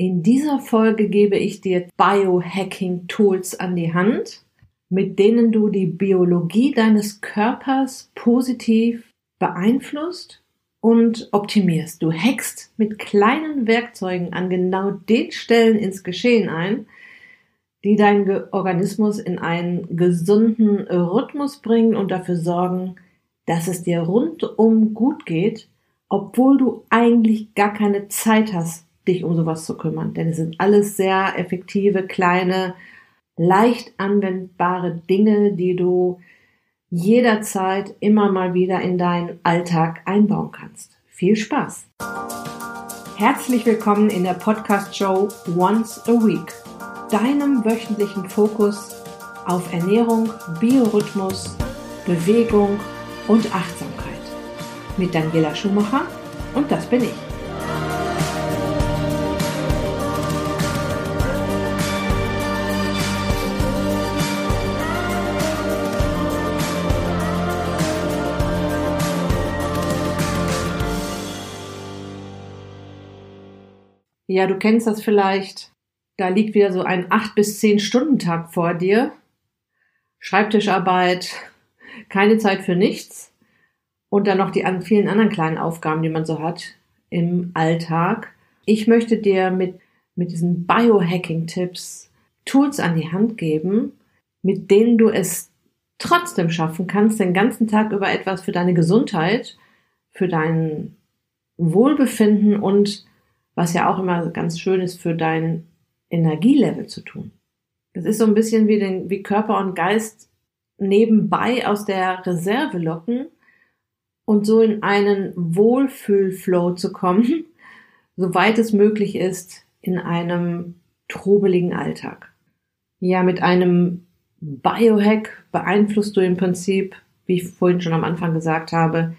In dieser Folge gebe ich dir Biohacking-Tools an die Hand, mit denen du die Biologie deines Körpers positiv beeinflusst und optimierst. Du hackst mit kleinen Werkzeugen an genau den Stellen ins Geschehen ein, die deinen Organismus in einen gesunden Rhythmus bringen und dafür sorgen, dass es dir rundum gut geht, obwohl du eigentlich gar keine Zeit hast, dich um sowas zu kümmern. Denn es sind alles sehr effektive, kleine, leicht anwendbare Dinge, die du jederzeit immer mal wieder in deinen Alltag einbauen kannst. Viel Spaß! Herzlich willkommen in der Podcast-Show Once a Week, deinem wöchentlichen Fokus auf Ernährung, Biorhythmus, Bewegung und Achtsamkeit. Mit Daniela Schumacher und das bin ich. Ja, du kennst das vielleicht. Da liegt wieder so ein acht bis zehn Stunden Tag vor dir. Schreibtischarbeit, keine Zeit für nichts. Und dann noch die vielen anderen kleinen Aufgaben, die man so hat im Alltag. Ich möchte dir mit, mit diesen Biohacking-Tipps Tools an die Hand geben, mit denen du es trotzdem schaffen kannst, den ganzen Tag über etwas für deine Gesundheit, für dein Wohlbefinden und was ja auch immer ganz schön ist für dein Energielevel zu tun. Das ist so ein bisschen wie, den, wie Körper und Geist nebenbei aus der Reserve locken und so in einen Wohlfühlflow zu kommen, soweit es möglich ist, in einem trubeligen Alltag. Ja, mit einem Biohack beeinflusst du im Prinzip, wie ich vorhin schon am Anfang gesagt habe,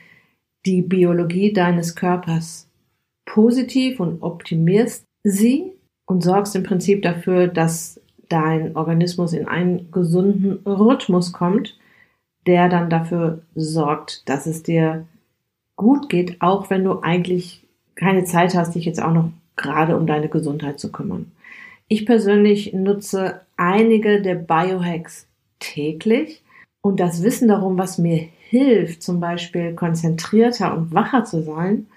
die Biologie deines Körpers positiv und optimierst sie und sorgst im Prinzip dafür, dass dein Organismus in einen gesunden Rhythmus kommt, der dann dafür sorgt, dass es dir gut geht, auch wenn du eigentlich keine Zeit hast, dich jetzt auch noch gerade um deine Gesundheit zu kümmern. Ich persönlich nutze einige der Biohacks täglich und das Wissen darum, was mir hilft, zum Beispiel konzentrierter und wacher zu sein,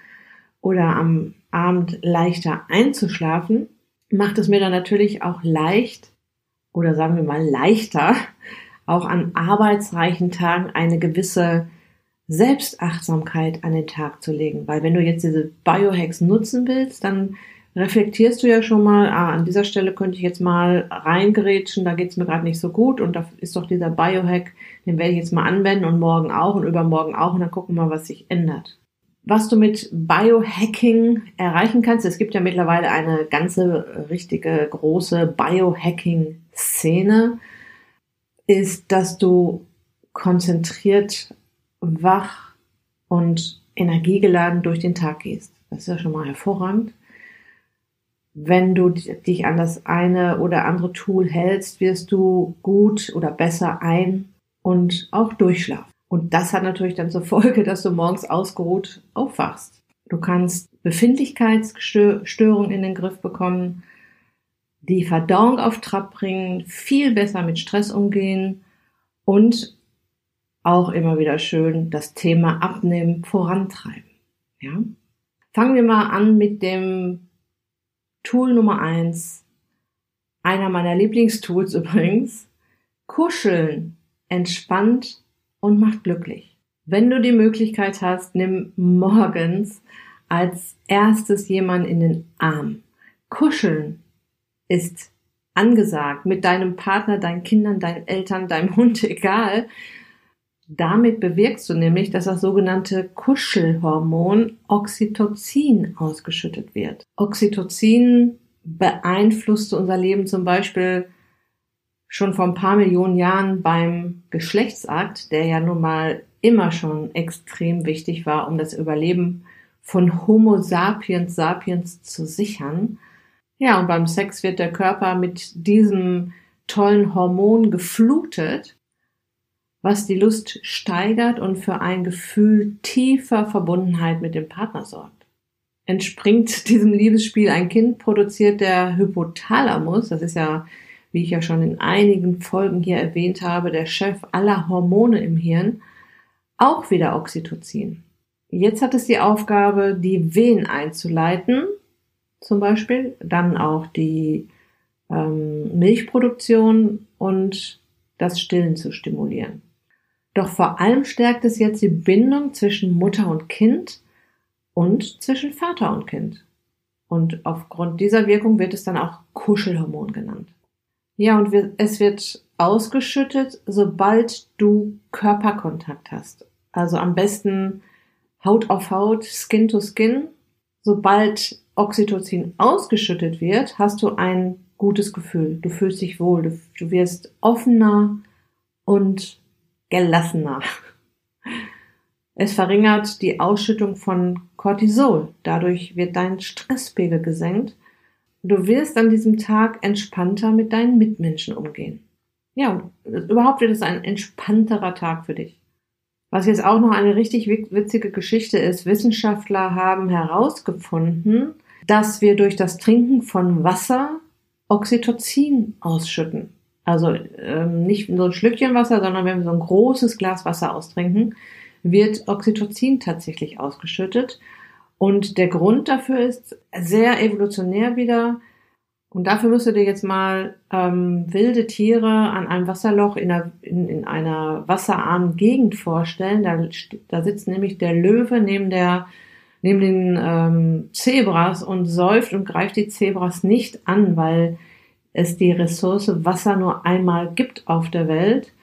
oder am Abend leichter einzuschlafen, macht es mir dann natürlich auch leicht oder sagen wir mal leichter, auch an arbeitsreichen Tagen eine gewisse Selbstachtsamkeit an den Tag zu legen. Weil wenn du jetzt diese Biohacks nutzen willst, dann reflektierst du ja schon mal, ah, an dieser Stelle könnte ich jetzt mal reingerätschen, da geht's mir gerade nicht so gut und da ist doch dieser Biohack, den werde ich jetzt mal anwenden und morgen auch und übermorgen auch und dann gucken wir mal, was sich ändert was du mit Biohacking erreichen kannst. Es gibt ja mittlerweile eine ganze richtige große Biohacking-Szene, ist, dass du konzentriert, wach und energiegeladen durch den Tag gehst. Das ist ja schon mal hervorragend. Wenn du dich an das eine oder andere Tool hältst, wirst du gut oder besser ein und auch durchschlafen. Und das hat natürlich dann zur Folge, dass du morgens ausgeruht aufwachst. Du kannst Befindlichkeitsstörungen in den Griff bekommen, die Verdauung auf Trab bringen, viel besser mit Stress umgehen und auch immer wieder schön das Thema Abnehmen vorantreiben. Ja? Fangen wir mal an mit dem Tool Nummer eins, einer meiner Lieblingstools übrigens. Kuscheln entspannt und macht glücklich. Wenn du die Möglichkeit hast, nimm morgens als erstes jemand in den Arm. Kuscheln ist angesagt mit deinem Partner, deinen Kindern, deinen Eltern, deinem Hund, egal. Damit bewirkst du nämlich, dass das sogenannte Kuschelhormon Oxytocin ausgeschüttet wird. Oxytocin beeinflusst unser Leben zum Beispiel schon vor ein paar Millionen Jahren beim Geschlechtsakt, der ja nun mal immer schon extrem wichtig war, um das Überleben von Homo sapiens sapiens zu sichern. Ja, und beim Sex wird der Körper mit diesem tollen Hormon geflutet, was die Lust steigert und für ein Gefühl tiefer Verbundenheit mit dem Partner sorgt. entspringt diesem Liebesspiel ein Kind, produziert der Hypothalamus, das ist ja, wie ich ja schon in einigen Folgen hier erwähnt habe, der Chef aller Hormone im Hirn, auch wieder Oxytocin. Jetzt hat es die Aufgabe, die Wehen einzuleiten, zum Beispiel, dann auch die ähm, Milchproduktion und das Stillen zu stimulieren. Doch vor allem stärkt es jetzt die Bindung zwischen Mutter und Kind und zwischen Vater und Kind. Und aufgrund dieser Wirkung wird es dann auch Kuschelhormon genannt. Ja, und es wird ausgeschüttet, sobald du Körperkontakt hast. Also am besten Haut auf Haut, Skin to Skin. Sobald Oxytocin ausgeschüttet wird, hast du ein gutes Gefühl. Du fühlst dich wohl, du, du wirst offener und gelassener. Es verringert die Ausschüttung von Cortisol. Dadurch wird dein Stresspegel gesenkt. Du wirst an diesem Tag entspannter mit deinen Mitmenschen umgehen. Ja, überhaupt wird es ein entspannterer Tag für dich. Was jetzt auch noch eine richtig witzige Geschichte ist, Wissenschaftler haben herausgefunden, dass wir durch das Trinken von Wasser Oxytocin ausschütten. Also ähm, nicht so ein Schlückchen Wasser, sondern wenn wir so ein großes Glas Wasser austrinken, wird Oxytocin tatsächlich ausgeschüttet. Und der Grund dafür ist sehr evolutionär wieder. Und dafür müsst ihr jetzt mal ähm, wilde Tiere an einem Wasserloch in einer, in, in einer wasserarmen Gegend vorstellen. Da, da sitzt nämlich der Löwe neben der neben den ähm, Zebras und säuft und greift die Zebras nicht an, weil es die Ressource Wasser nur einmal gibt auf der Welt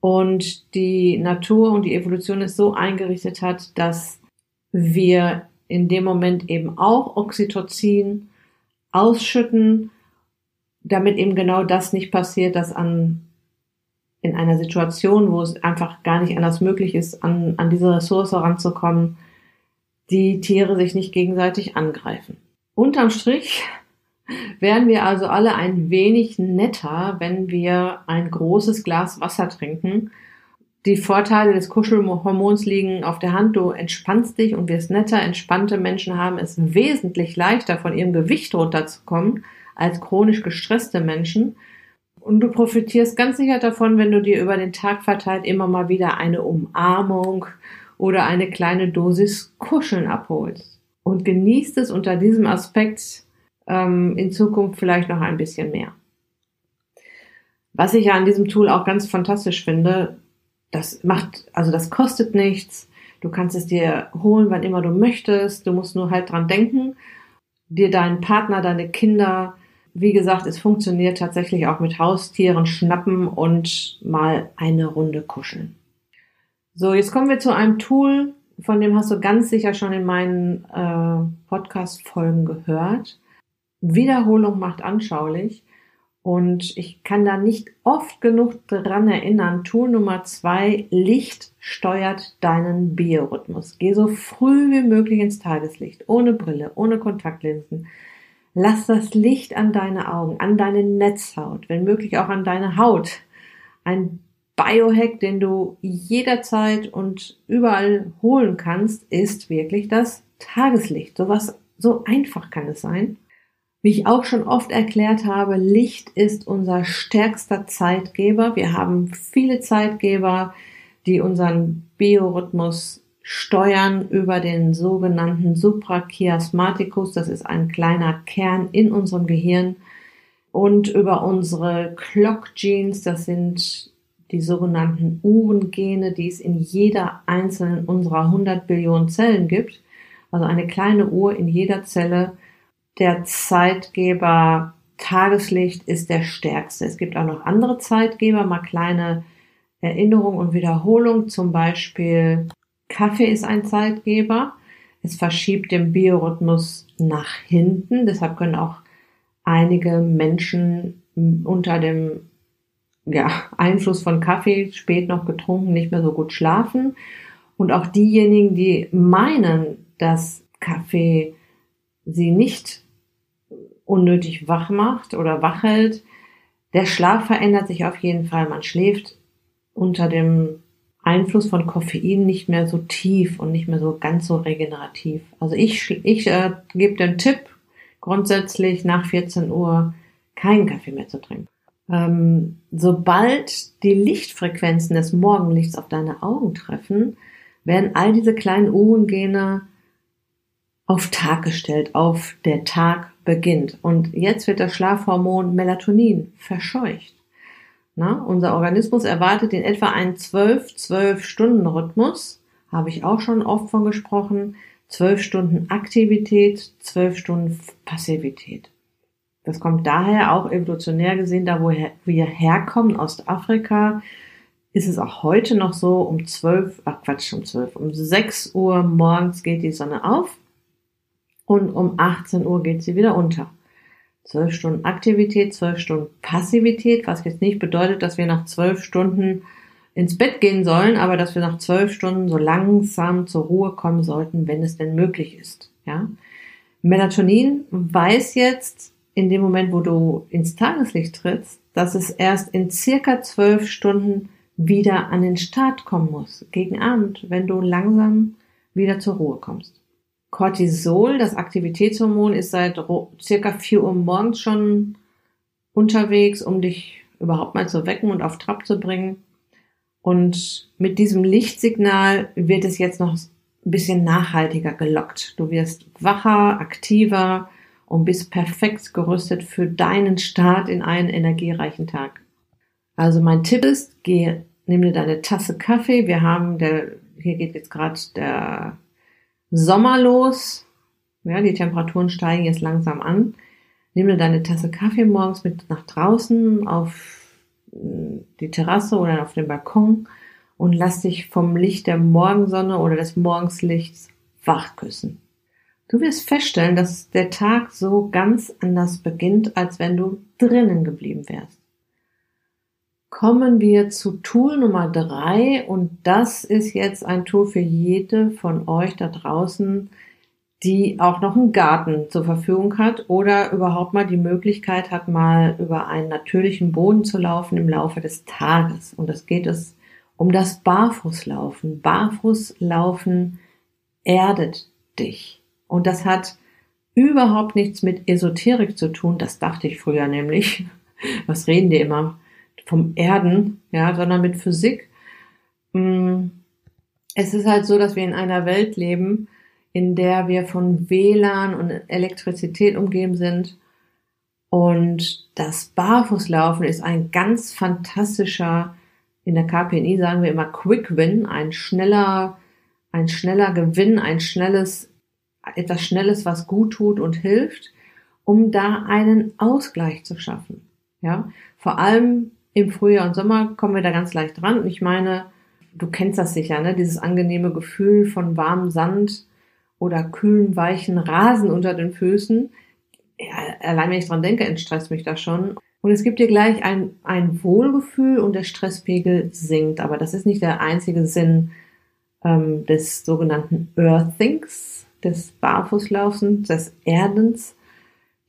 und die Natur und die Evolution es so eingerichtet hat, dass wir in dem Moment eben auch Oxytocin ausschütten, damit eben genau das nicht passiert, dass an in einer Situation, wo es einfach gar nicht anders möglich ist, an, an diese Ressource ranzukommen, die Tiere sich nicht gegenseitig angreifen. Unterm Strich wären wir also alle ein wenig netter, wenn wir ein großes Glas Wasser trinken. Die Vorteile des Kuschelhormons liegen auf der Hand. Du entspannst dich und wirst netter. Entspannte Menschen haben es wesentlich leichter, von ihrem Gewicht runterzukommen, als chronisch gestresste Menschen. Und du profitierst ganz sicher davon, wenn du dir über den Tag verteilt immer mal wieder eine Umarmung oder eine kleine Dosis Kuscheln abholst. Und genießt es unter diesem Aspekt ähm, in Zukunft vielleicht noch ein bisschen mehr. Was ich ja an diesem Tool auch ganz fantastisch finde, das macht, also das kostet nichts. Du kannst es dir holen, wann immer du möchtest. Du musst nur halt dran denken, dir deinen Partner, deine Kinder, wie gesagt, es funktioniert tatsächlich auch mit Haustieren schnappen und mal eine Runde kuscheln. So, jetzt kommen wir zu einem Tool, von dem hast du ganz sicher schon in meinen äh, Podcast-Folgen gehört. Wiederholung macht anschaulich. Und ich kann da nicht oft genug dran erinnern. Tool Nummer zwei, Licht steuert deinen Biorhythmus. Geh so früh wie möglich ins Tageslicht, ohne Brille, ohne Kontaktlinsen. Lass das Licht an deine Augen, an deine Netzhaut, wenn möglich auch an deine Haut. Ein Biohack, den du jederzeit und überall holen kannst, ist wirklich das Tageslicht. So was, so einfach kann es sein. Wie ich auch schon oft erklärt habe, Licht ist unser stärkster Zeitgeber. Wir haben viele Zeitgeber, die unseren Biorhythmus steuern über den sogenannten Suprachiasmaticus. Das ist ein kleiner Kern in unserem Gehirn und über unsere Clock Genes. Das sind die sogenannten Uhrengene, die es in jeder einzelnen unserer 100 Billionen Zellen gibt. Also eine kleine Uhr in jeder Zelle der Zeitgeber Tageslicht ist der stärkste. Es gibt auch noch andere Zeitgeber, mal kleine Erinnerung und Wiederholung. Zum Beispiel Kaffee ist ein Zeitgeber. Es verschiebt den Biorhythmus nach hinten. Deshalb können auch einige Menschen unter dem ja, Einfluss von Kaffee spät noch getrunken nicht mehr so gut schlafen. Und auch diejenigen, die meinen, dass Kaffee sie nicht unnötig wach macht oder wach hält. Der Schlaf verändert sich auf jeden Fall. Man schläft unter dem Einfluss von Koffein nicht mehr so tief und nicht mehr so ganz so regenerativ. Also ich, ich äh, gebe den Tipp, grundsätzlich nach 14 Uhr keinen Kaffee mehr zu trinken. Ähm, sobald die Lichtfrequenzen des Morgenlichts auf deine Augen treffen, werden all diese kleinen Uhengene auf Tag gestellt, auf der Tag beginnt. Und jetzt wird das Schlafhormon Melatonin verscheucht. Na, unser Organismus erwartet in etwa einen 12-12-Stunden-Rhythmus, habe ich auch schon oft von gesprochen. 12 Stunden Aktivität, 12 Stunden Passivität. Das kommt daher auch evolutionär gesehen, da wo wir herkommen, Ostafrika, ist es auch heute noch so, um 12, ach Quatsch, um 12, um 6 Uhr morgens geht die Sonne auf und um 18 Uhr geht sie wieder unter. 12 Stunden Aktivität, 12 Stunden Passivität, was jetzt nicht bedeutet, dass wir nach 12 Stunden ins Bett gehen sollen, aber dass wir nach 12 Stunden so langsam zur Ruhe kommen sollten, wenn es denn möglich ist. Ja? Melatonin weiß jetzt, in dem Moment, wo du ins Tageslicht trittst, dass es erst in circa zwölf Stunden wieder an den Start kommen muss, gegen Abend, wenn du langsam wieder zur Ruhe kommst. Cortisol, das Aktivitätshormon, ist seit circa vier Uhr morgens schon unterwegs, um dich überhaupt mal zu wecken und auf Trab zu bringen. Und mit diesem Lichtsignal wird es jetzt noch ein bisschen nachhaltiger gelockt. Du wirst wacher, aktiver, und bist perfekt gerüstet für deinen Start in einen energiereichen Tag. Also mein Tipp ist, geh, nimm dir deine Tasse Kaffee. Wir haben der, hier geht jetzt gerade der Sommer los. Ja, die Temperaturen steigen jetzt langsam an. Nimm dir deine Tasse Kaffee morgens mit nach draußen auf hm, die Terrasse oder auf den Balkon und lass dich vom Licht der Morgensonne oder des Morgenslichts wach küssen. Du wirst feststellen, dass der Tag so ganz anders beginnt, als wenn du drinnen geblieben wärst. Kommen wir zu Tool Nummer drei und das ist jetzt ein Tool für jede von euch da draußen, die auch noch einen Garten zur Verfügung hat oder überhaupt mal die Möglichkeit hat, mal über einen natürlichen Boden zu laufen im Laufe des Tages. Und es geht es um das Barfußlaufen. Barfußlaufen erdet dich. Und das hat überhaupt nichts mit Esoterik zu tun. Das dachte ich früher nämlich. Was reden die immer? Vom Erden, ja, sondern mit Physik. Mm, es ist halt so, dass wir in einer Welt leben, in der wir von WLAN und Elektrizität umgeben sind. Und das Barfußlaufen ist ein ganz fantastischer, in der KPNI sagen wir immer Quick Win, ein schneller, ein schneller Gewinn, ein schnelles etwas Schnelles, was gut tut und hilft, um da einen Ausgleich zu schaffen. Ja, vor allem im Frühjahr und Sommer kommen wir da ganz leicht dran. Und ich meine, du kennst das sicher, ne? Dieses angenehme Gefühl von warmem Sand oder kühlen, weichen Rasen unter den Füßen. Ja, allein wenn ich dran denke, entstresst mich das schon. Und es gibt dir gleich ein, ein Wohlgefühl und der Stresspegel sinkt. Aber das ist nicht der einzige Sinn ähm, des sogenannten Earthings, des Barfußlaufens, des Erdens.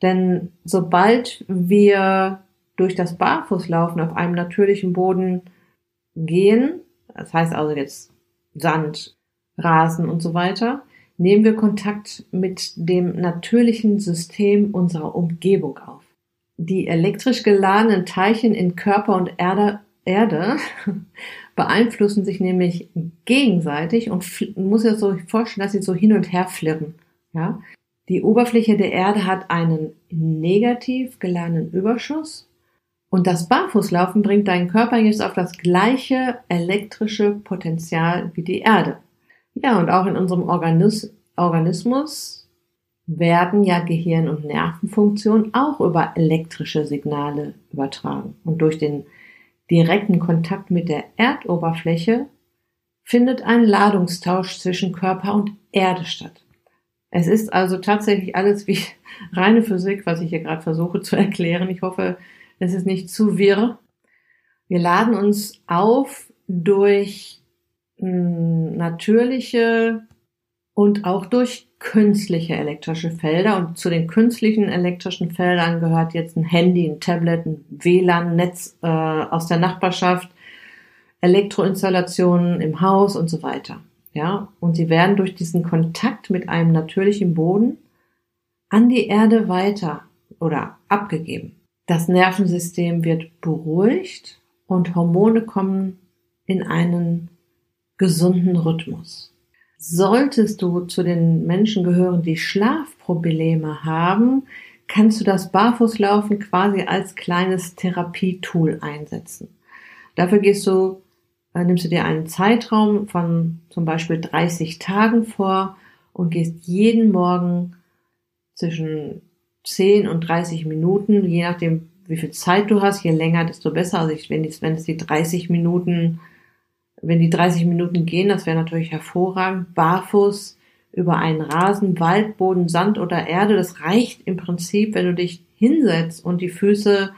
Denn sobald wir durch das Barfußlaufen auf einem natürlichen Boden gehen, das heißt also jetzt Sand, Rasen und so weiter, nehmen wir Kontakt mit dem natürlichen System unserer Umgebung auf. Die elektrisch geladenen Teilchen in Körper und Erde, Erde beeinflussen sich nämlich gegenseitig und muss ja so vorstellen, dass sie so hin und her flirren. Ja? Die Oberfläche der Erde hat einen negativ geladenen Überschuss und das Barfußlaufen bringt deinen Körper jetzt auf das gleiche elektrische Potenzial wie die Erde. Ja, und auch in unserem Organis Organismus werden ja Gehirn- und Nervenfunktionen auch über elektrische Signale übertragen. Und durch den direkten Kontakt mit der Erdoberfläche findet ein Ladungstausch zwischen Körper und Erde statt. Es ist also tatsächlich alles wie reine Physik, was ich hier gerade versuche zu erklären. Ich hoffe, es ist nicht zu wirr. Wir laden uns auf durch hm, natürliche und auch durch künstliche elektrische Felder. Und zu den künstlichen elektrischen Feldern gehört jetzt ein Handy, ein Tablet, ein WLAN-Netz äh, aus der Nachbarschaft. Elektroinstallationen im Haus und so weiter. Ja, und sie werden durch diesen Kontakt mit einem natürlichen Boden an die Erde weiter oder abgegeben. Das Nervensystem wird beruhigt und Hormone kommen in einen gesunden Rhythmus. Solltest du zu den Menschen gehören, die Schlafprobleme haben, kannst du das Barfußlaufen quasi als kleines Therapietool einsetzen. Dafür gehst du, äh, nimmst du dir einen Zeitraum von zum Beispiel 30 Tagen vor und gehst jeden Morgen zwischen 10 und 30 Minuten, je nachdem, wie viel Zeit du hast, je länger, desto besser. Also ich, wenn, es, wenn es die 30 Minuten, wenn die 30 Minuten gehen, das wäre natürlich hervorragend, barfuß über einen Rasen, Waldboden, Sand oder Erde. Das reicht im Prinzip, wenn du dich hinsetzt und die Füße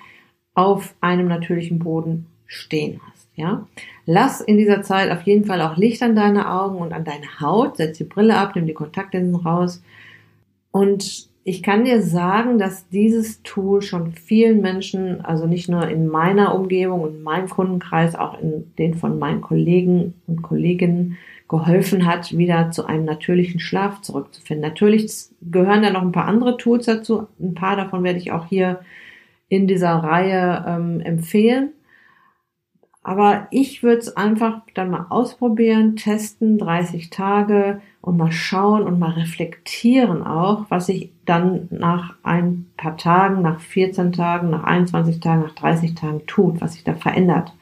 auf einem natürlichen Boden stehen hast. Ja, lass in dieser Zeit auf jeden Fall auch Licht an deine Augen und an deine Haut. Setz die Brille ab, nimm die Kontaktlinsen raus und ich kann dir sagen, dass dieses Tool schon vielen Menschen, also nicht nur in meiner Umgebung und meinem Kundenkreis, auch in den von meinen Kollegen und Kolleginnen geholfen hat, wieder zu einem natürlichen Schlaf zurückzufinden. Natürlich gehören da noch ein paar andere Tools dazu. Ein paar davon werde ich auch hier in dieser Reihe ähm, empfehlen. Aber ich würde es einfach dann mal ausprobieren, testen, 30 Tage und mal schauen und mal reflektieren auch, was sich dann nach ein paar Tagen, nach 14 Tagen, nach 21 Tagen, nach 30 Tagen tut, was sich da verändert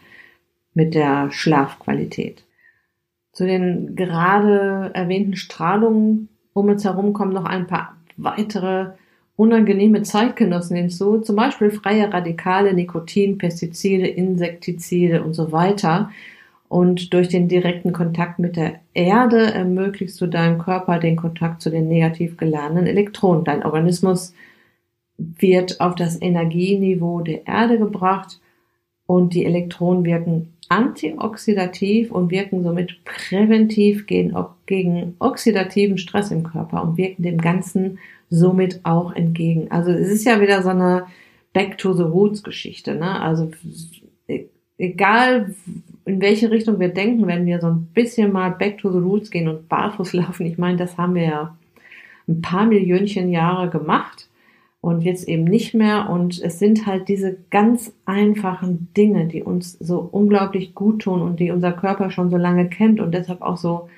mit der Schlafqualität. Zu den gerade erwähnten Strahlungen um uns herum kommen noch ein paar weitere unangenehme Zeitgenossen hinzu, zum Beispiel freie Radikale, Nikotin, Pestizide, Insektizide und so weiter. Und durch den direkten Kontakt mit der Erde ermöglichst du deinem Körper den Kontakt zu den negativ geladenen Elektronen. Dein Organismus wird auf das Energieniveau der Erde gebracht und die Elektronen wirken antioxidativ und wirken somit präventiv gegen, oxidativen Stress im Körper und wirken dem Ganzen somit auch entgegen. Also es ist ja wieder so eine Back to the Roots Geschichte, ne? Also egal in welche Richtung wir denken, wenn wir so ein bisschen mal Back to the Roots gehen und barfuß laufen, ich meine, das haben wir ja ein paar Millionchen Jahre gemacht und jetzt eben nicht mehr. Und es sind halt diese ganz einfachen Dinge, die uns so unglaublich gut tun und die unser Körper schon so lange kennt und deshalb auch so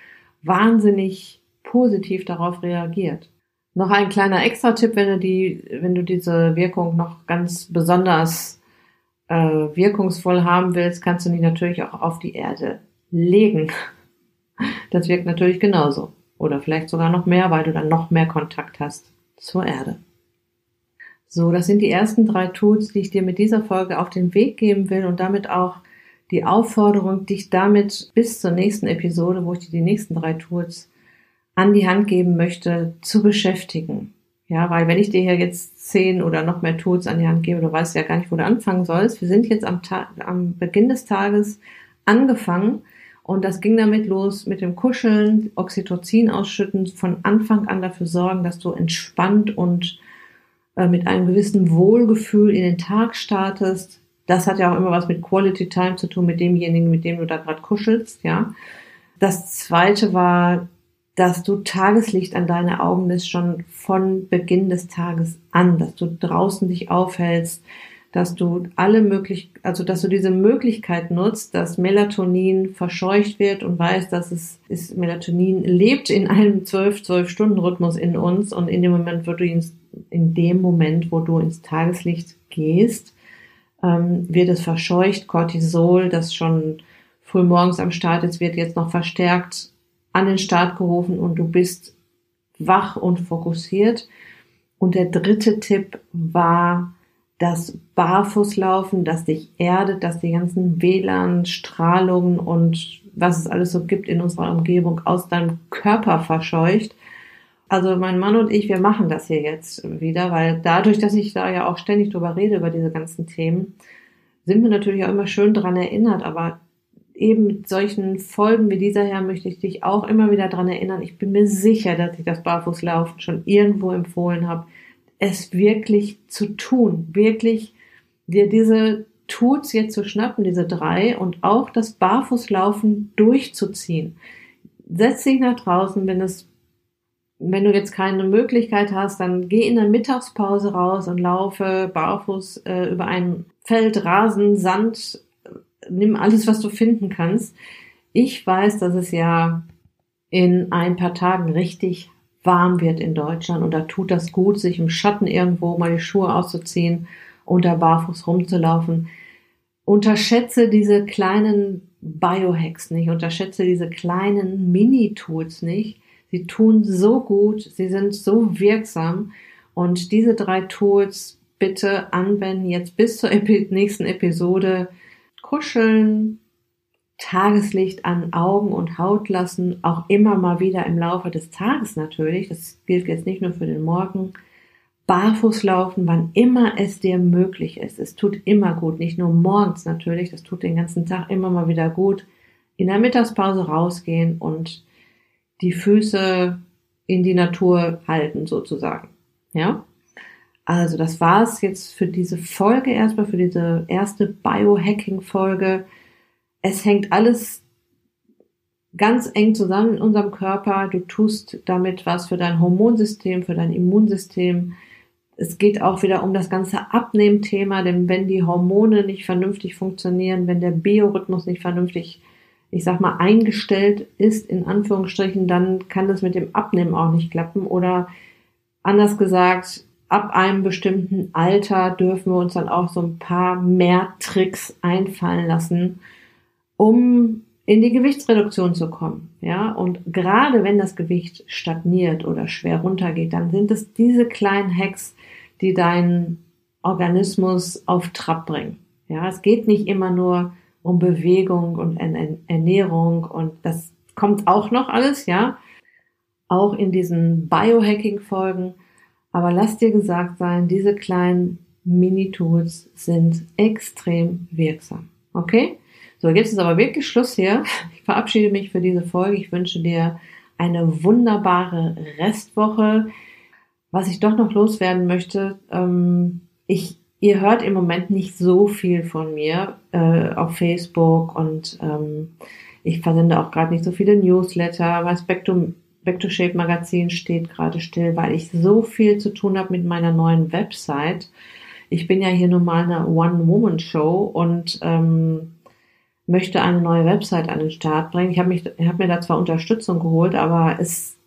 wahnsinnig positiv darauf reagiert. Noch ein kleiner Extra-Tipp, wenn du die, wenn du diese Wirkung noch ganz besonders äh, wirkungsvoll haben willst, kannst du die natürlich auch auf die Erde legen. Das wirkt natürlich genauso. Oder vielleicht sogar noch mehr, weil du dann noch mehr Kontakt hast zur Erde. So, das sind die ersten drei Tools, die ich dir mit dieser Folge auf den Weg geben will und damit auch die Aufforderung, dich damit bis zur nächsten Episode, wo ich dir die nächsten drei Tools an die Hand geben möchte, zu beschäftigen. Ja, weil wenn ich dir hier jetzt zehn oder noch mehr Tools an die Hand gebe, du weißt ja gar nicht, wo du anfangen sollst. Wir sind jetzt am, Tag, am Beginn des Tages angefangen und das ging damit los mit dem Kuscheln, Oxytocin ausschütten, von Anfang an dafür sorgen, dass du entspannt und äh, mit einem gewissen Wohlgefühl in den Tag startest. Das hat ja auch immer was mit Quality Time zu tun, mit demjenigen, mit dem du da gerade kuschelst, ja. Das zweite war, dass du Tageslicht an deine Augen lässt schon von Beginn des Tages an, dass du draußen dich aufhältst, dass du alle möglich, also dass du diese Möglichkeit nutzt, dass Melatonin verscheucht wird und weißt, dass es ist, Melatonin lebt in einem 12, 12 Stunden Rhythmus in uns und in dem Moment, wo du ins in dem Moment, wo du ins Tageslicht gehst, ähm, wird es verscheucht. Cortisol, das schon früh morgens am Start ist, wird jetzt noch verstärkt an den Start gerufen und du bist wach und fokussiert. Und der dritte Tipp war das Barfußlaufen, das dich erdet, das die ganzen WLAN, Strahlungen und was es alles so gibt in unserer Umgebung aus deinem Körper verscheucht also mein Mann und ich, wir machen das hier jetzt wieder, weil dadurch, dass ich da ja auch ständig drüber rede, über diese ganzen Themen, sind wir natürlich auch immer schön dran erinnert, aber eben mit solchen Folgen wie dieser her möchte ich dich auch immer wieder dran erinnern. Ich bin mir sicher, dass ich das Barfußlaufen schon irgendwo empfohlen habe, es wirklich zu tun, wirklich dir diese Tools jetzt zu schnappen, diese drei, und auch das Barfußlaufen durchzuziehen. Setz dich nach draußen, wenn es, wenn du jetzt keine Möglichkeit hast, dann geh in der Mittagspause raus und laufe barfuß äh, über ein Feld, Rasen, Sand, nimm alles, was du finden kannst. Ich weiß, dass es ja in ein paar Tagen richtig warm wird in Deutschland und da tut das gut, sich im Schatten irgendwo mal die Schuhe auszuziehen und da barfuß rumzulaufen. Unterschätze diese kleinen Biohacks nicht, unterschätze diese kleinen Mini-Tools nicht. Sie tun so gut, sie sind so wirksam und diese drei Tools bitte anwenden jetzt bis zur nächsten Episode. Kuscheln, Tageslicht an Augen und Haut lassen, auch immer mal wieder im Laufe des Tages natürlich, das gilt jetzt nicht nur für den Morgen, barfuß laufen, wann immer es dir möglich ist. Es tut immer gut, nicht nur morgens natürlich, das tut den ganzen Tag immer mal wieder gut. In der Mittagspause rausgehen und die Füße in die Natur halten sozusagen. Ja? Also das war's jetzt für diese Folge erstmal, für diese erste Biohacking-Folge. Es hängt alles ganz eng zusammen in unserem Körper. Du tust damit was für dein Hormonsystem, für dein Immunsystem. Es geht auch wieder um das ganze Abnehmthema, denn wenn die Hormone nicht vernünftig funktionieren, wenn der Biorhythmus nicht vernünftig, ich sag mal, eingestellt ist, in Anführungsstrichen, dann kann das mit dem Abnehmen auch nicht klappen. Oder anders gesagt, ab einem bestimmten Alter dürfen wir uns dann auch so ein paar mehr Tricks einfallen lassen, um in die Gewichtsreduktion zu kommen. Ja, und gerade wenn das Gewicht stagniert oder schwer runtergeht, dann sind es diese kleinen Hacks, die deinen Organismus auf Trab bringen. Ja, es geht nicht immer nur um Bewegung und Ernährung und das kommt auch noch alles, ja. Auch in diesen Biohacking-Folgen aber lass dir gesagt sein, diese kleinen Mini-Tools sind extrem wirksam. Okay? So, jetzt ist aber wirklich Schluss hier. Ich verabschiede mich für diese Folge. Ich wünsche dir eine wunderbare Restwoche. Was ich doch noch loswerden möchte, ähm, ich, ihr hört im Moment nicht so viel von mir äh, auf Facebook und ähm, ich versende auch gerade nicht so viele Newsletter. Bei Spektrum Back to Shape Magazin steht gerade still, weil ich so viel zu tun habe mit meiner neuen Website. Ich bin ja hier nun mal eine One-Woman-Show und ähm, möchte eine neue Website an den Start bringen. Ich habe habe mir da zwar Unterstützung geholt, aber es,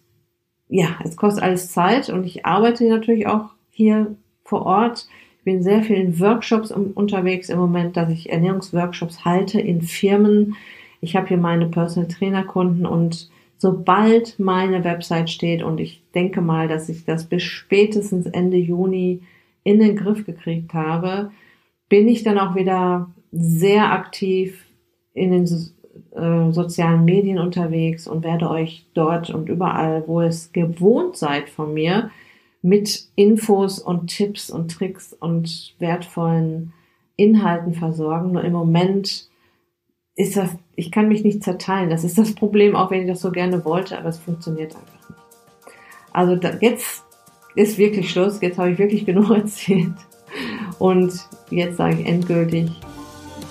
ja, es kostet alles Zeit und ich arbeite natürlich auch hier vor Ort. Ich bin sehr vielen Workshops unterwegs im Moment, dass ich Ernährungsworkshops halte in Firmen. Ich habe hier meine Personal Trainer Kunden und sobald meine Website steht und ich denke mal, dass ich das bis spätestens Ende Juni in den Griff gekriegt habe, bin ich dann auch wieder sehr aktiv in den äh, sozialen Medien unterwegs und werde euch dort und überall, wo es gewohnt seid von mir, mit Infos und Tipps und Tricks und wertvollen Inhalten versorgen. Nur im Moment ist das, ich kann mich nicht zerteilen. Das ist das Problem, auch wenn ich das so gerne wollte, aber es funktioniert einfach nicht. Also da, jetzt ist wirklich Schluss, jetzt habe ich wirklich genug erzählt. Und jetzt sage ich endgültig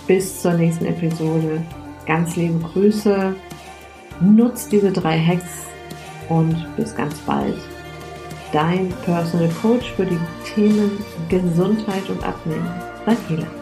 bis zur nächsten Episode. Ganz liebe Grüße. Nutzt diese drei Hacks und bis ganz bald. Dein Personal Coach für die Themen Gesundheit und Abnehmen. Daniela.